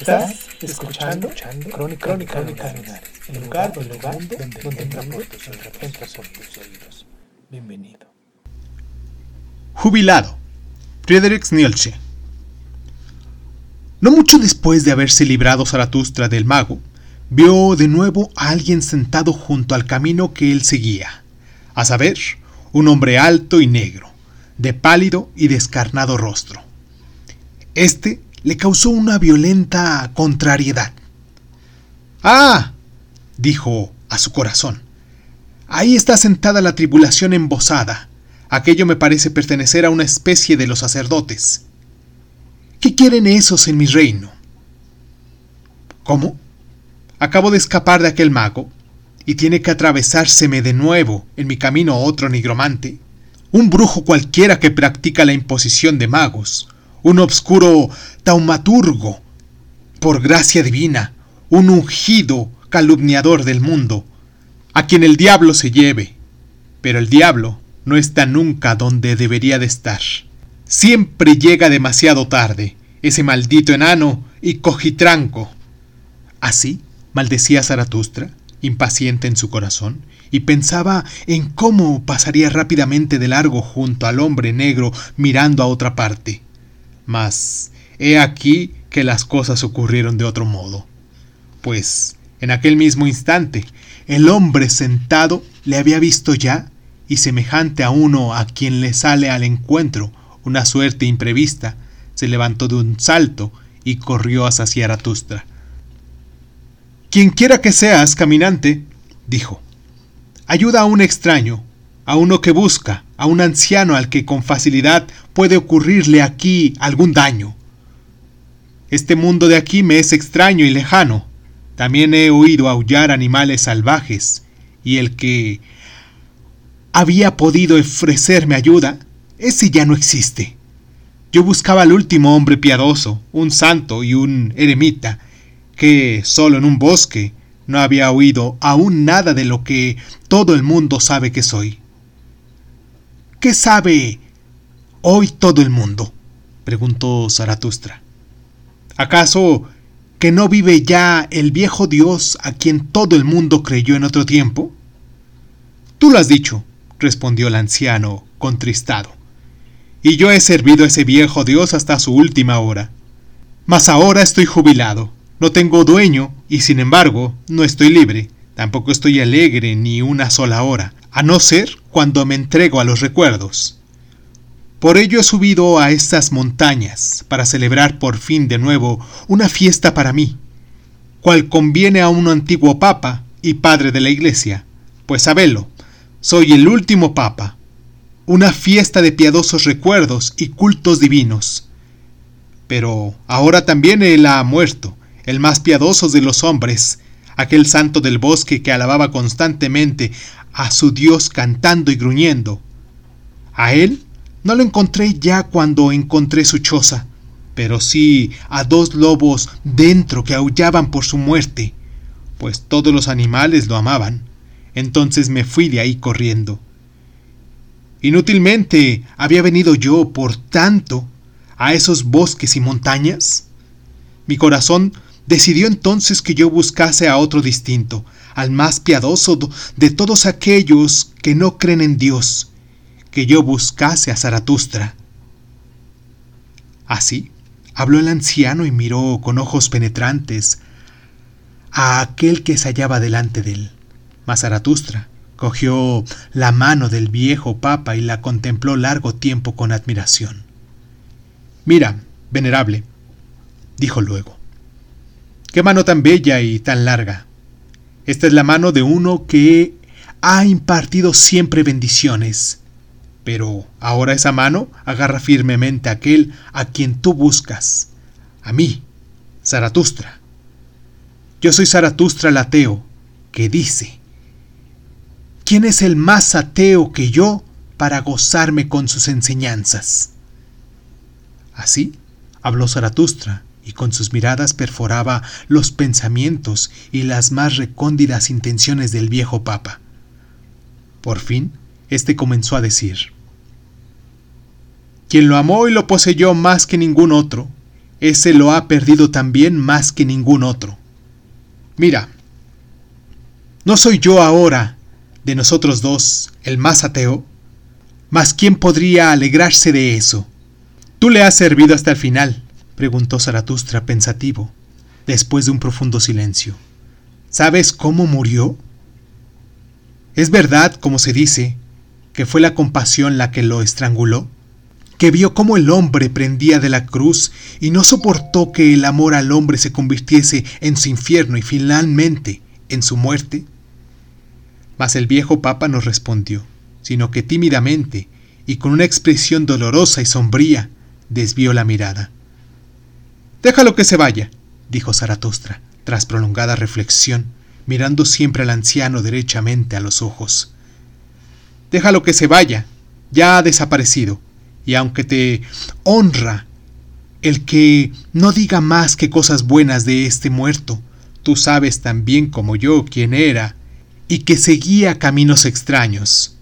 Estás escuchando, Crónica, Crónica, Crónica Lunares, el lugar, el lugar donde, donde entra por tus oídos, entra por tus oídos. Bienvenido. Jubilado. Friedrich Nietzsche. No mucho después de haberse librado Zaratustra del mago, vio de nuevo a alguien sentado junto al camino que él seguía, a saber, un hombre alto y negro, de pálido y descarnado rostro. Este le causó una violenta contrariedad. ¡Ah! dijo a su corazón. Ahí está sentada la tribulación embosada. Aquello me parece pertenecer a una especie de los sacerdotes. ¿Qué quieren esos en mi reino? ¿Cómo? Acabo de escapar de aquel mago y tiene que atravesárseme de nuevo en mi camino otro nigromante, un brujo cualquiera que practica la imposición de magos, un obscuro taumaturgo, por gracia divina, un ungido calumniador del mundo, a quien el diablo se lleve. Pero el diablo no está nunca donde debería de estar. Siempre llega demasiado tarde, ese maldito enano y cojitranco. Así maldecía Zaratustra, impaciente en su corazón, y pensaba en cómo pasaría rápidamente de largo junto al hombre negro mirando a otra parte. Mas he aquí que las cosas ocurrieron de otro modo. Pues, en aquel mismo instante, el hombre sentado le había visto ya, y semejante a uno a quien le sale al encuentro una suerte imprevista, se levantó de un salto y corrió hacia Zaratustra. Quien quiera que seas, caminante, dijo, ayuda a un extraño, a uno que busca, a un anciano al que con facilidad puede ocurrirle aquí algún daño. Este mundo de aquí me es extraño y lejano. También he oído aullar animales salvajes, y el que había podido ofrecerme ayuda, ese ya no existe. Yo buscaba al último hombre piadoso, un santo y un eremita, que solo en un bosque no había oído aún nada de lo que todo el mundo sabe que soy. ¿Qué sabe hoy todo el mundo? preguntó Zaratustra. ¿Acaso que no vive ya el viejo Dios a quien todo el mundo creyó en otro tiempo? Tú lo has dicho, respondió el anciano, contristado. Y yo he servido a ese viejo Dios hasta su última hora. Mas ahora estoy jubilado, no tengo dueño y sin embargo no estoy libre, tampoco estoy alegre ni una sola hora, a no ser cuando me entrego a los recuerdos. Por ello he subido a estas montañas, para celebrar por fin de nuevo una fiesta para mí, cual conviene a un antiguo papa y padre de la iglesia, pues sabelo, soy el último papa, una fiesta de piadosos recuerdos y cultos divinos. Pero ahora también él ha muerto, el más piadoso de los hombres, aquel santo del bosque que alababa constantemente a su Dios cantando y gruñendo. A él no lo encontré ya cuando encontré su choza, pero sí a dos lobos dentro que aullaban por su muerte, pues todos los animales lo amaban. Entonces me fui de ahí corriendo. Inútilmente había venido yo, por tanto, a esos bosques y montañas. Mi corazón decidió entonces que yo buscase a otro distinto, al más piadoso de todos aquellos que no creen en Dios, que yo buscase a Zaratustra. Así habló el anciano y miró con ojos penetrantes a aquel que se hallaba delante de él. Mas Zaratustra cogió la mano del viejo papa y la contempló largo tiempo con admiración. Mira, venerable, dijo luego, qué mano tan bella y tan larga. Esta es la mano de uno que ha impartido siempre bendiciones, Pero ahora esa mano agarra firmemente a aquel a quien tú buscas, a mí, Zaratustra. Yo soy Zaratustra el ateo, que dice, ¿quién es el más ateo que yo para gozarme con sus enseñanzas? Así habló Zaratustra, y con sus miradas perforaba los pensamientos y las más recóndidas intenciones del viejo papa. Por fin, éste comenzó a decir, Quien lo amó y lo poseyó más que ningún otro, ese lo ha perdido también más que ningún otro. Mira, ¿no soy yo ahora, de nosotros dos, el más ateo? Mas ¿quién podría alegrarse de eso? Tú le has servido hasta el final, preguntó Zaratustra pensativo, después de un profundo silencio. ¿Sabes cómo murió? ¿Es verdad, como se dice, que fue la compasión la que lo estranguló? ¿Que vio cómo el hombre prendía de la cruz y no soportó que el amor al hombre se convirtiese en su infierno y finalmente en su muerte? Mas el viejo papa no respondió, sino que tímidamente y con una expresión dolorosa y sombría desvió la mirada. Déjalo que se vaya, dijo Zaratustra, tras prolongada reflexión, mirando siempre al anciano derechamente a los ojos. Déjalo que se vaya, ya ha desaparecido, y aunque te honra el que no diga más que cosas buenas de este muerto, tú sabes tan bien como yo quién era, y que seguía caminos extraños.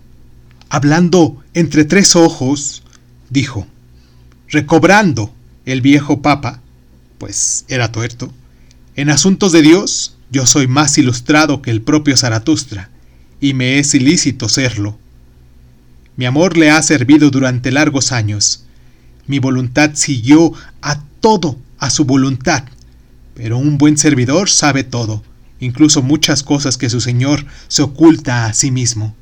Hablando entre tres ojos, dijo, recobrando el viejo papa, pues era tuerto. En asuntos de Dios, yo soy más ilustrado que el propio Zaratustra, y me es ilícito serlo. Mi amor le ha servido durante largos años. Mi voluntad siguió a todo a su voluntad, pero un buen servidor sabe todo, incluso muchas cosas que su Señor se oculta a sí mismo.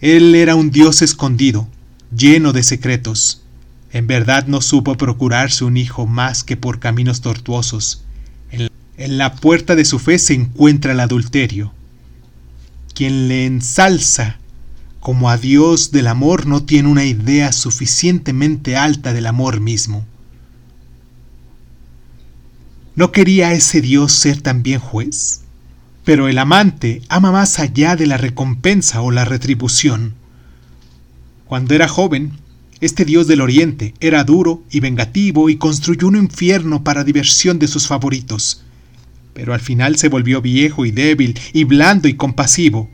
Él era un Dios escondido, lleno de secretos, en verdad no supo procurarse un hijo más que por caminos tortuosos. En la puerta de su fe se encuentra el adulterio. Quien le ensalza como a Dios del amor no tiene una idea suficientemente alta del amor mismo. ¿No quería ese Dios ser también juez? Pero el amante ama más allá de la recompensa o la retribución. Cuando era joven, este dios del oriente era duro y vengativo y construyó un infierno para diversión de sus favoritos. Pero al final se volvió viejo y débil y blando y compasivo,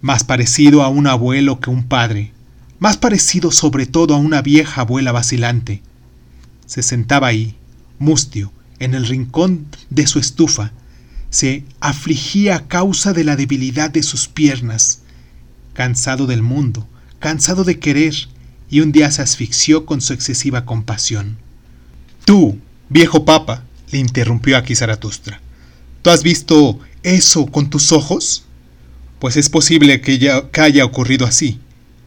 más parecido a un abuelo que un padre, más parecido sobre todo a una vieja abuela vacilante. Se sentaba ahí, mustio, en el rincón de su estufa, se afligía a causa de la debilidad de sus piernas, cansado del mundo, cansado de querer, y un día se asfixió con su excesiva compasión. Tú, viejo papa, le interrumpió aquí Zaratustra, ¿tú has visto eso con tus ojos? Pues es posible que, que haya ocurrido así,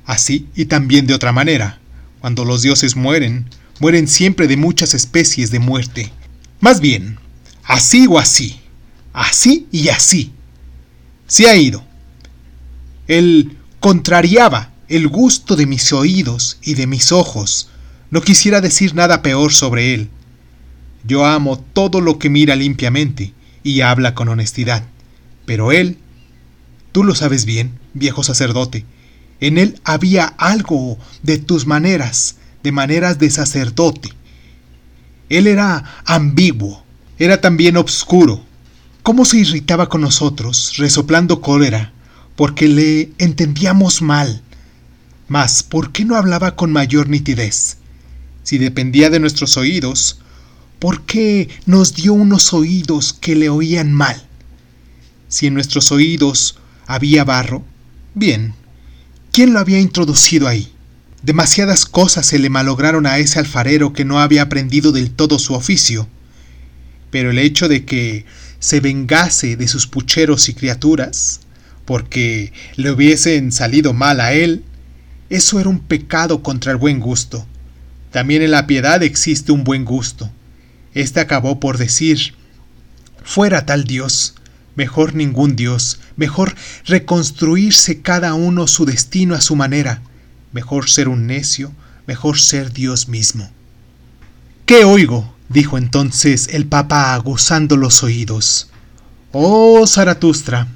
así y también de otra manera. Cuando los dioses mueren, mueren siempre de muchas especies de muerte. Más bien, así o así, así y así. Se ha ido. Él contrariaba el gusto de mis oídos y de mis ojos. No quisiera decir nada peor sobre él. Yo amo todo lo que mira limpiamente y habla con honestidad. Pero él, tú lo sabes bien, viejo sacerdote, en él había algo de tus maneras, de maneras de sacerdote. Él era ambiguo, era también obscuro. ¿Cómo se irritaba con nosotros, resoplando cólera, porque le entendíamos mal? Mas, ¿por qué no hablaba con mayor nitidez? Si dependía de nuestros oídos, ¿por qué nos dio unos oídos que le oían mal? Si en nuestros oídos había barro, bien, ¿quién lo había introducido ahí? Demasiadas cosas se le malograron a ese alfarero que no había aprendido del todo su oficio. Pero el hecho de que se vengase de sus pucheros y criaturas, porque le hubiesen salido mal a él, eso era un pecado contra el buen gusto. También en la piedad existe un buen gusto. Este acabó por decir, fuera tal Dios, mejor ningún Dios, mejor reconstruirse cada uno su destino a su manera, mejor ser un necio, mejor ser Dios mismo. ¿Qué oigo? dijo entonces el Papa aguzando los oídos. Oh, Zaratustra,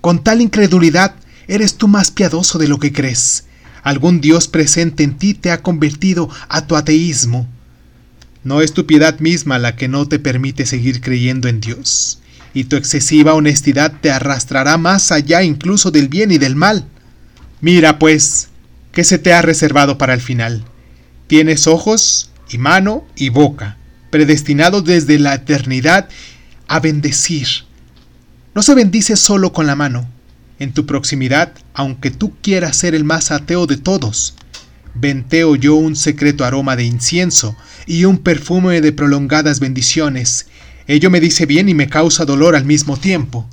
con tal incredulidad eres tú más piadoso de lo que crees. Algún Dios presente en ti te ha convertido a tu ateísmo. No es tu piedad misma la que no te permite seguir creyendo en Dios, y tu excesiva honestidad te arrastrará más allá incluso del bien y del mal. Mira, pues, ¿qué se te ha reservado para el final? Tienes ojos y mano y boca, predestinados desde la eternidad a bendecir. No se bendice solo con la mano. En tu proximidad, aunque tú quieras ser el más ateo de todos, venteo yo un secreto aroma de incienso y un perfume de prolongadas bendiciones. Ello me dice bien y me causa dolor al mismo tiempo.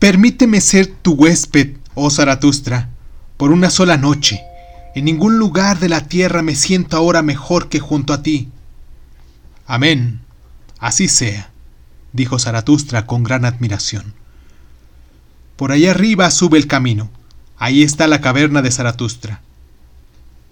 Permíteme ser tu huésped, oh Zaratustra, por una sola noche. En ningún lugar de la tierra me siento ahora mejor que junto a ti. Amén. Así sea, dijo Zaratustra con gran admiración. Por allá arriba sube el camino. Ahí está la caverna de Zaratustra.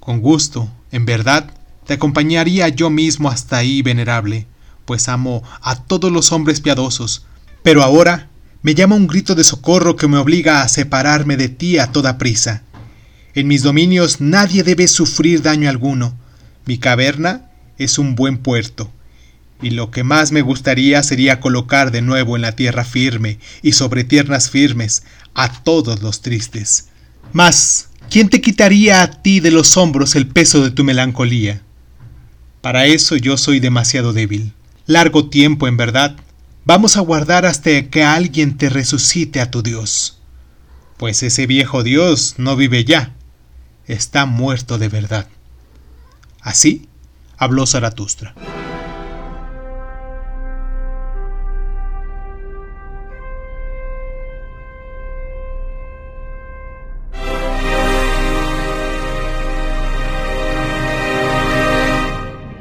Con gusto, en verdad, te acompañaría yo mismo hasta ahí, venerable, pues amo a todos los hombres piadosos, pero ahora me llama un grito de socorro que me obliga a separarme de ti a toda prisa. En mis dominios nadie debe sufrir daño alguno. Mi caverna es un buen puerto, y lo que más me gustaría sería colocar de nuevo en la tierra firme y sobre tiernas firmes a todos los tristes. Mas, ¿quién te quitaría a ti de los hombros el peso de tu melancolía? Para eso yo soy demasiado débil. Largo tiempo, en verdad, vamos a guardar hasta que alguien te resucite a tu Dios. Pues ese viejo Dios no vive ya, está muerto de verdad. Así habló Zaratustra.